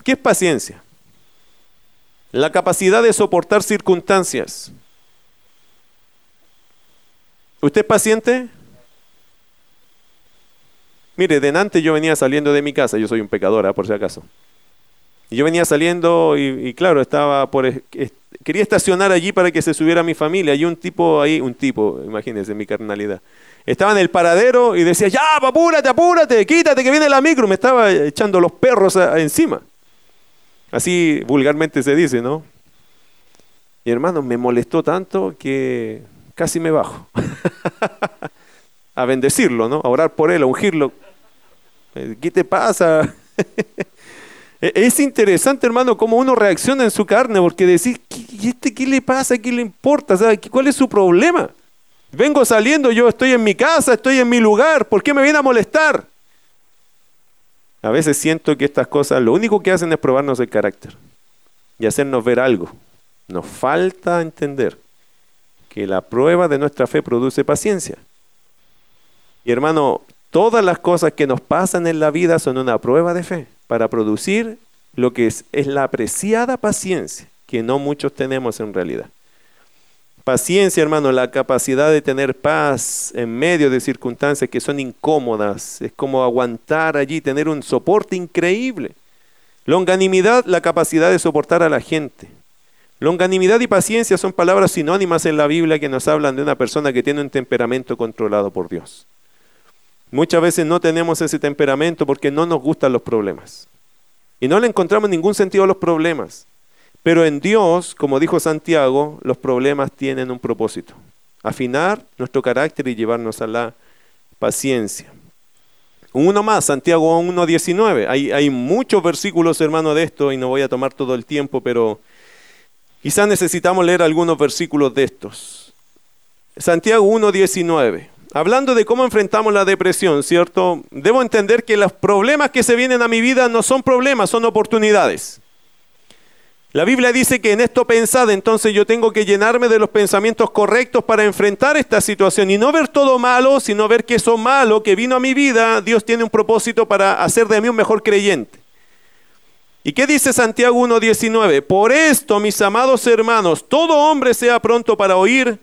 ¿Qué es paciencia? La capacidad de soportar circunstancias. ¿Usted es paciente? Mire, de yo venía saliendo de mi casa, yo soy un pecador, ¿ah? por si acaso. Y yo venía saliendo y, claro, estaba por quería estacionar allí para que se subiera mi familia. Y un tipo ahí, un tipo, imagínense mi carnalidad. Estaba en el paradero y decía, ya, apúrate, apúrate, quítate que viene la micro. Me estaba echando los perros encima. Así vulgarmente se dice, ¿no? Y hermano, me molestó tanto que casi me bajo. a bendecirlo, ¿no? A orar por él, a ungirlo. Eh, ¿Qué te pasa? E-, es interesante, hermano, cómo uno reacciona en su carne, porque decir, ¿y este qué le pasa? ¿Qué le importa? ¿Cuál es su problema? Vengo saliendo, yo estoy en mi casa, estoy en mi lugar, ¿por qué me viene a molestar? A veces siento que estas cosas lo único que hacen es probarnos el carácter y hacernos ver algo. Nos falta entender que la prueba de nuestra fe produce paciencia. Y hermano, todas las cosas que nos pasan en la vida son una prueba de fe para producir lo que es, la apreciada paciencia que no muchos tenemos en realidad. Paciencia, hermano, la capacidad de tener paz en medio de circunstancias que son incómodas. Es como aguantar allí, tener un soporte increíble. Longanimidad, la capacidad de soportar a la gente. Longanimidad y paciencia son palabras sinónimas en la Biblia que nos hablan de una persona que tiene un temperamento controlado por Dios. Muchas veces no tenemos ese temperamento porque no nos gustan los problemas. Y no le encontramos ningún sentido a los problemas. Pero en Dios, como dijo Santiago, los problemas tienen un propósito. Afinar nuestro carácter y llevarnos a la paciencia. Uno más, Santiago 1.19. Hay, hay muchos versículos, hermano, de esto y no voy a tomar todo el tiempo, pero quizás necesitamos leer algunos versículos de estos. Santiago 1.19. hablando de cómo enfrentamos la depresión, ¿cierto? Debo entender que los problemas que se vienen a mi vida no son problemas, son oportunidades. La Biblia dice que en esto pensad, entonces yo tengo que llenarme de los pensamientos correctos para enfrentar esta situación y no ver todo malo, sino ver que eso malo que vino a mi vida, Dios tiene un propósito para hacer de mí un mejor creyente. ¿Y qué dice Santiago 1.19? Por esto, mis amados hermanos, todo hombre sea pronto para oír,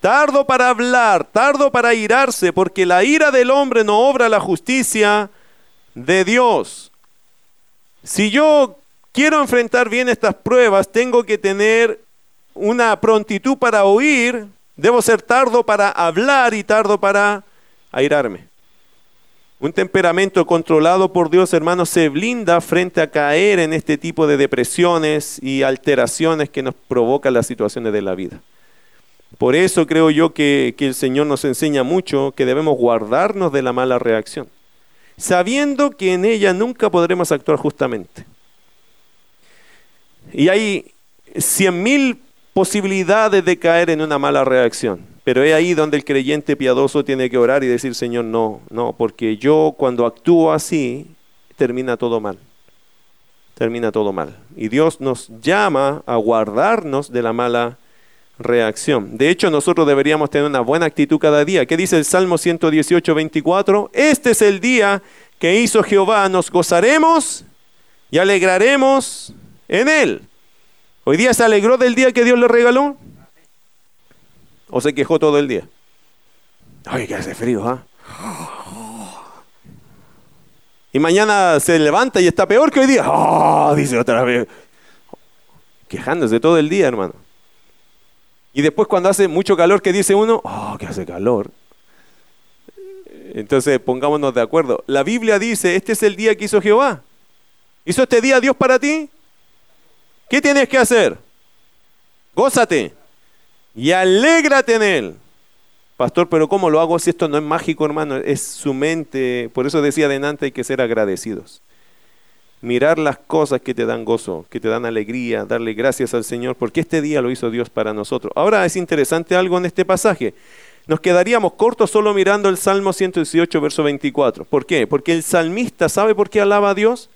tardo para hablar, tardo para irarse, porque la ira del hombre no obra la justicia de Dios. Si yo quiero enfrentar bien estas pruebas, tengo que tener una prontitud para oír, debo ser tardo para hablar y tardo para airarme. Un temperamento controlado por Dios, hermanos, se blinda frente a caer en este tipo de depresiones y alteraciones que nos provocan las situaciones de la vida. Por eso creo yo que, que el Señor nos enseña mucho que debemos guardarnos de la mala reacción, sabiendo que en ella nunca podremos actuar justamente. Y hay cien mil posibilidades de caer en una mala reacción. Pero es ahí donde el creyente piadoso tiene que orar y decir, Señor, no, no, porque yo cuando actúo así, termina todo mal. Termina todo mal. Y Dios nos llama a guardarnos de la mala reacción. De hecho, nosotros deberíamos tener una buena actitud cada día. ¿Qué dice el Salmo 118, 24? Este es el día que hizo Jehová, nos gozaremos y alegraremos en Él. ¿Hoy día se alegró del día que Dios le regaló? ¿O se quejó todo el día? Ay, que hace frío, ¿ah? Y mañana se levanta y está peor que hoy día. ¡Oh! Dice otra vez. Quejándose todo el día, hermano. Y después cuando hace mucho calor, ¿qué dice uno? ¡Oh, que hace calor! Entonces pongámonos de acuerdo. La Biblia dice, este es el día que hizo Jehová. ¿Hizo este día Dios para ti? ¿Qué tienes que hacer? Gózate y alégrate en Él. Pastor, pero ¿cómo lo hago si esto no es mágico, hermano? Es su mente. Por eso decía adelante hay que ser agradecidos. Mirar las cosas que te dan gozo, que te dan alegría, darle gracias al Señor, porque este día lo hizo Dios para nosotros. Ahora es interesante algo en este pasaje. Nos quedaríamos cortos solo mirando el Salmo 118, verso 24. ¿Por qué? Porque el salmista sabe por qué alaba a Dios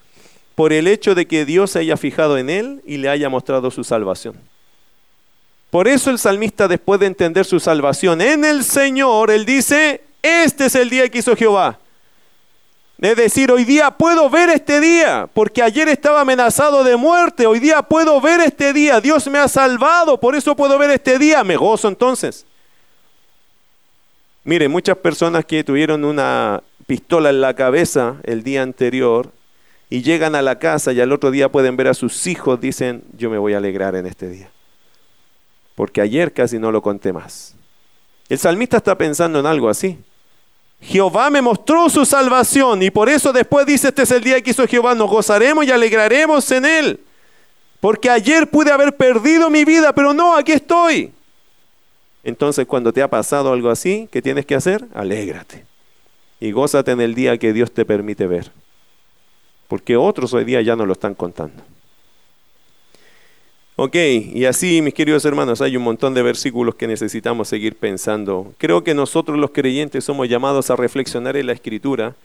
por el hecho de que Dios se haya fijado en él y le haya mostrado su salvación. Por eso el salmista, después de entender su salvación en el Señor, él dice, este es el día que hizo Jehová. Es decir, hoy día puedo ver este día, porque ayer estaba amenazado de muerte, hoy día puedo ver este día, Dios me ha salvado, por eso puedo ver este día, me gozo entonces. Mire, muchas personas que tuvieron una pistola en la cabeza el día anterior, y llegan a la casa y al otro día pueden ver a sus hijos, dicen, yo me voy a alegrar en este día. Porque ayer casi no lo conté más. El salmista está pensando en algo así. Jehová me mostró su salvación y por eso después dice, este es el día que hizo Jehová, nos gozaremos y alegraremos en él. Porque ayer pude haber perdido mi vida, pero no, aquí estoy. Entonces cuando te ha pasado algo así, ¿qué tienes que hacer? Alégrate. Y gózate en el día que Dios te permite ver porque otros hoy día ya no lo están contando. Ok, y así, mis queridos hermanos, hay un montón de versículos que necesitamos seguir pensando. Creo que nosotros los creyentes somos llamados a reflexionar en la escritura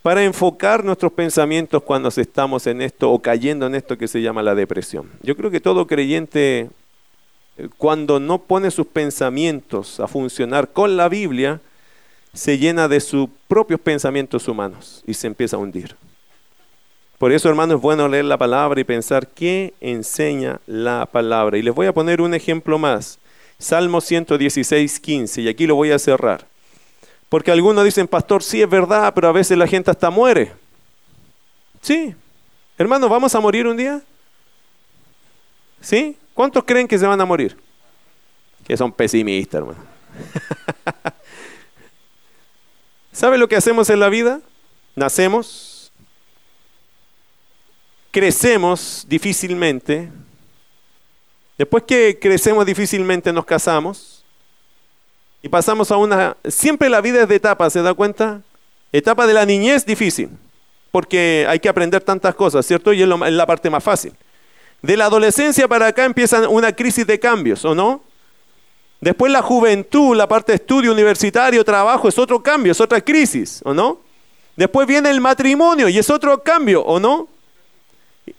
para enfocar nuestros pensamientos cuando estamos en esto o cayendo en esto que se llama la depresión. Yo creo que todo creyente, eh, cuando no pone sus pensamientos a funcionar con la Biblia, se llena de sus propios pensamientos humanos y se empieza a hundir. Por eso, hermano, es bueno leer la palabra y pensar qué enseña la palabra. Y les voy a poner un ejemplo más. Salmo 116, 15, y aquí lo voy a cerrar. Porque algunos dicen, pastor, sí es verdad, pero a veces la gente hasta muere. Sí. Hermano, ¿vamos a morir un día? ¿Sí? ¿Cuántos creen que se van a morir? Que son pesimistas, hermano. ¿Sabe lo que hacemos en la vida? Nacemos, crecemos difícilmente. Después que crecemos difícilmente nos casamos y pasamos a una... Siempre la vida es de etapa, ¿se da cuenta? Etapa de la niñez difícil, porque hay que aprender tantas cosas, ¿cierto? Y es, la parte más fácil. De la adolescencia para acá empieza una crisis de cambios, ¿o no? Después la juventud, la parte de estudio universitario, trabajo, es otro cambio, es otra crisis, ¿o no? Después viene el matrimonio y es otro cambio, ¿o no?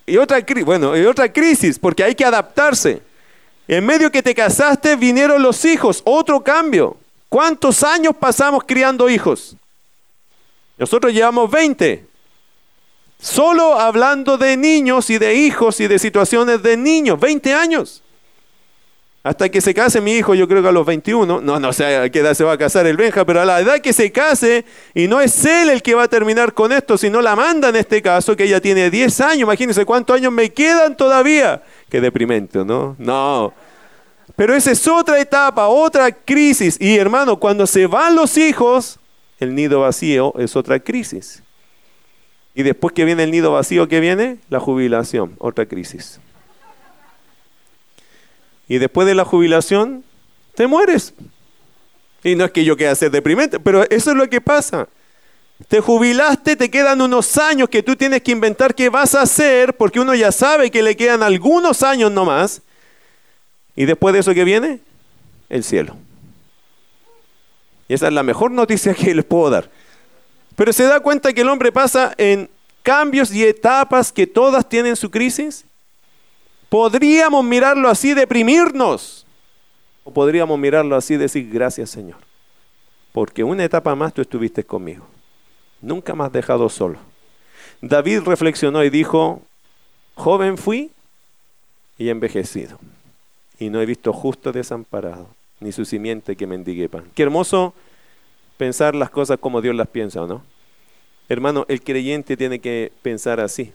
Y otra, bueno, y otra crisis, porque hay que adaptarse. En medio que te casaste vinieron los hijos, otro cambio. ¿Cuántos años pasamos criando hijos? Nosotros llevamos 20. Solo hablando de niños y de hijos y de situaciones de niños, 20 años. Hasta que se case mi hijo, yo creo que a los 21, no, no sé a qué edad se va a casar el Benja, pero a la edad que se case, y no es él el que va a terminar con esto, sino la manda en este caso, que ella tiene 10 años, imagínense cuántos años me quedan todavía. Qué deprimente, ¿no? No. Pero esa es otra etapa, otra crisis. Y hermano, cuando se van los hijos, el nido vacío es otra crisis. Y después que viene el nido vacío, ¿qué viene? La jubilación, otra crisis. Y después de la jubilación, te mueres. Y no es que yo quiera ser deprimente, pero eso es lo que pasa. Te jubilaste, te quedan unos años que tú tienes que inventar qué vas a hacer, porque uno ya sabe que le quedan algunos años nomás. Y después de eso que viene, el cielo. Y esa es la mejor noticia que les puedo dar. Pero se da cuenta que el hombre pasa en cambios y etapas que todas tienen su crisis Podríamos mirarlo así, deprimirnos. O podríamos mirarlo así decir, gracias Señor. Porque una etapa más tú estuviste conmigo. Nunca has dejado solo. David reflexionó y dijo, joven fui y envejecido. Y no he visto justo desamparado, ni su simiente que mendigue pan. Qué hermoso pensar las cosas como Dios las piensa, ¿o no? Hermano, el creyente tiene que pensar así.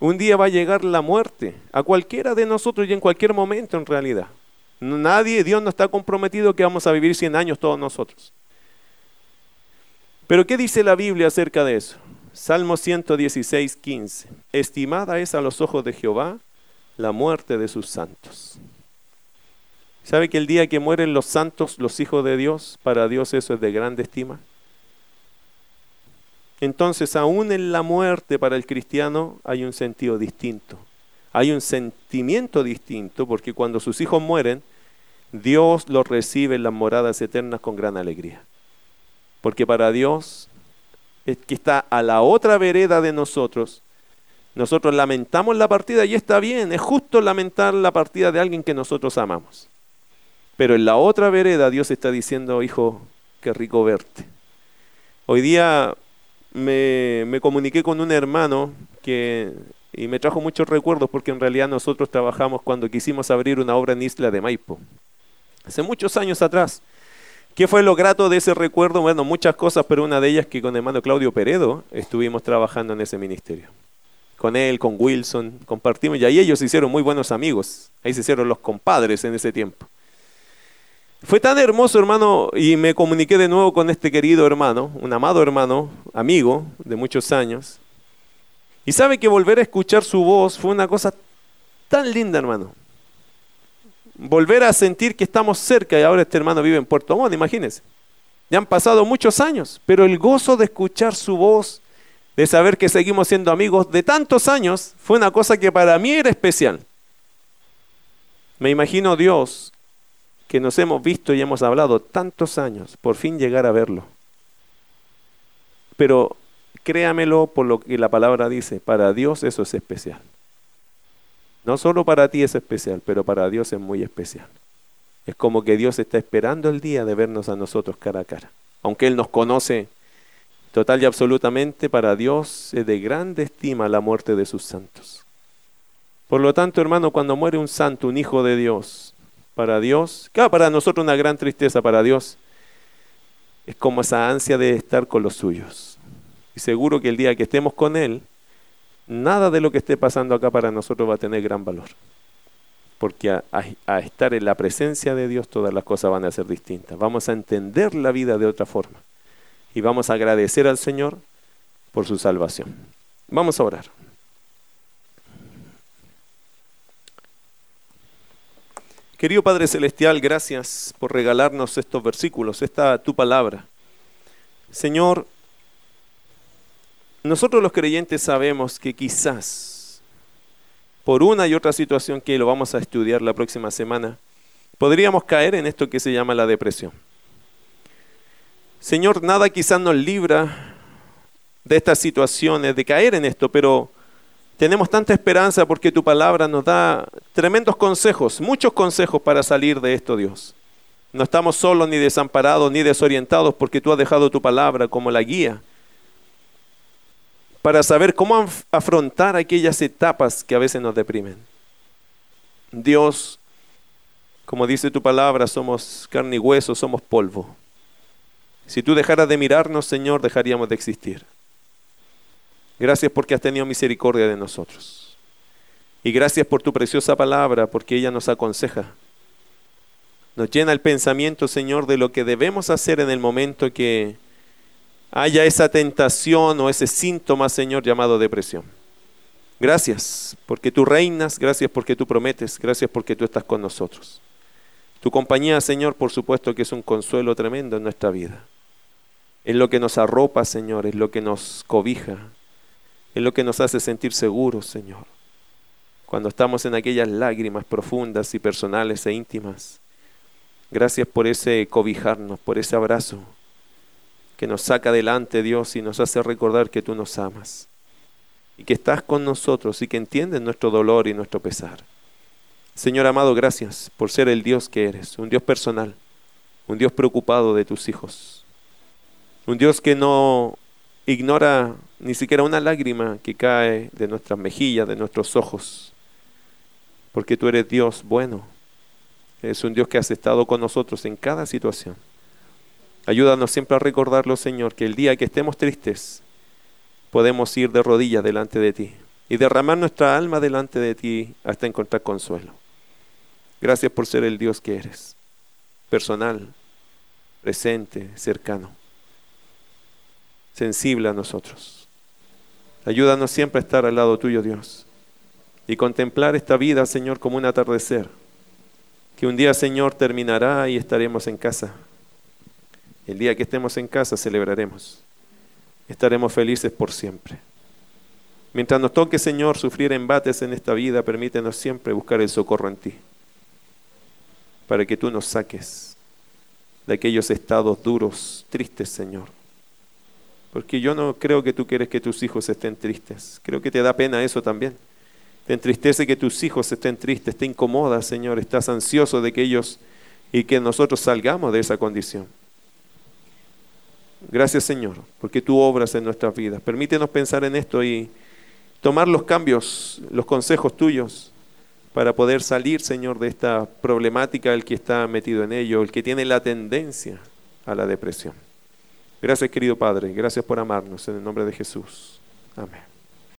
Un día va a llegar la muerte a cualquiera de nosotros y en cualquier momento en realidad. Nadie, Dios no está comprometido que vamos a vivir 100 años todos nosotros. Pero ¿qué dice la Biblia acerca de eso? Salmo 116, 15. Estimada es a los ojos de Jehová la muerte de sus santos. ¿Sabe que el día que mueren los santos, los hijos de Dios, para Dios eso es de grande estima? Entonces, aún en la muerte para el cristiano hay un sentido distinto. Hay un sentimiento distinto porque cuando sus hijos mueren, Dios los recibe en las moradas eternas con gran alegría. Porque para Dios, que está a la otra vereda de nosotros, nosotros lamentamos la partida y está bien, es justo lamentar la partida de alguien que nosotros amamos. Pero en la otra vereda Dios está diciendo, hijo, qué rico verte. Hoy día me, comuniqué con un hermano que, y me trajo muchos recuerdos porque en realidad nosotros trabajamos cuando quisimos abrir una obra en Isla de Maipo, hace muchos años atrás. ¿Qué fue lo grato de ese recuerdo? Bueno, muchas cosas, pero una de ellas que con el hermano Claudio Peredo estuvimos trabajando en ese ministerio. Con él, con Wilson, compartimos, y ahí ellos se hicieron muy buenos amigos. Ahí se hicieron los compadres en ese tiempo. Fue tan hermoso, hermano, y me comuniqué de nuevo con este querido hermano, un amado hermano, amigo de muchos años. Y sabe que volver a escuchar su voz fue una cosa tan linda, hermano. Volver a sentir que estamos cerca y ahora este hermano vive en Puerto Montt, imagínense. Ya han pasado muchos años, pero el gozo de escuchar su voz, de saber que seguimos siendo amigos de tantos años, fue una cosa que para mí era especial. Me imagino Dios que nos hemos visto y hemos hablado tantos años, por fin llegar a verlo. Pero créamelo por lo que la palabra dice, para Dios eso es especial. No solo para ti es especial, pero para Dios es muy especial. Es como que Dios está esperando el día de vernos a nosotros cara a cara. Aunque Él nos conoce total y absolutamente, para Dios es de grande estima la muerte de sus santos. Por lo tanto, hermano, cuando muere un santo, un hijo de Dios, para Dios, claro, para nosotros una gran tristeza, para Dios es como esa ansia de estar con los suyos. Y seguro que el día que estemos con Él, nada de lo que esté pasando acá para nosotros va a tener gran valor. Porque a, a estar en la presencia de Dios todas las cosas van a ser distintas. Vamos a entender la vida de otra forma. Y vamos a agradecer al Señor por su salvación. Vamos a orar. Querido Padre Celestial, gracias por regalarnos estos versículos, esta tu palabra. Señor, nosotros los creyentes sabemos que quizás por una y otra situación que lo vamos a estudiar la próxima semana, podríamos caer en esto que se llama la depresión. Señor, nada quizás nos libra de estas situaciones, de caer en esto, pero tenemos tanta esperanza porque tu palabra nos da tremendos consejos, muchos consejos para salir de esto, Dios. No estamos solos ni desamparados ni desorientados porque tú has dejado tu palabra como la guía para saber cómo afrontar aquellas etapas que a veces nos deprimen. Dios, como dice tu palabra, somos carne y hueso, somos polvo. Si tú dejaras de mirarnos, Señor, dejaríamos de existir. Gracias porque has tenido misericordia de nosotros. Y gracias por tu preciosa palabra, porque ella nos aconseja. Nos llena el pensamiento, Señor, de lo que debemos hacer en el momento que haya esa tentación o ese síntoma, Señor, llamado depresión. Gracias porque tú reinas, gracias porque tú prometes, gracias porque tú estás con nosotros. Tu compañía, Señor, por supuesto que es un consuelo tremendo en nuestra vida. Es lo que nos arropa, Señor, es lo que nos cobija, es lo que nos hace sentir seguros, Señor. Cuando estamos en aquellas lágrimas profundas y personales e íntimas. Gracias por ese cobijarnos, por ese abrazo que nos saca adelante, Dios, y nos hace recordar que tú nos amas y que estás con nosotros y que entiendes nuestro dolor y nuestro pesar. Señor amado, gracias por ser el Dios que eres, un Dios personal, un Dios preocupado de tus hijos, un Dios que no ignora ni siquiera una lágrima que cae de nuestras mejillas, de nuestros ojos, porque tú eres Dios bueno, eres un Dios que has estado con nosotros en cada situación. Ayúdanos siempre a recordarlo, Señor, que el día que estemos tristes, podemos ir de rodillas delante de ti y derramar nuestra alma delante de ti hasta encontrar consuelo. Gracias por ser el Dios que eres, personal, presente, cercano, sensible a nosotros. Ayúdanos siempre a estar al lado tuyo, Dios, y contemplar esta vida, Señor, como un atardecer, que un día, Señor, terminará y estaremos en casa el día que estemos en casa celebraremos. Estaremos felices por siempre. Mientras nos toque, Señor, sufrir embates en esta vida, permítenos siempre buscar el socorro en ti. Para que tú nos saques de aquellos estados duros, tristes, Señor. Porque yo no creo que tú quieres que tus hijos estén tristes. Creo que te da pena eso también. Te entristece que tus hijos estén tristes, te incomoda, Señor. Estás ansioso de que ellos y que nosotros salgamos de esa condición. Gracias Señor, porque tú obras en nuestras vidas. Permítenos pensar en esto y tomar los cambios, los consejos tuyos para poder salir, Señor, de esta problemática, el que está metido en ello, el que tiene la tendencia a la depresión. Gracias, querido Padre. Gracias por amarnos. En el nombre de Jesús. Amén.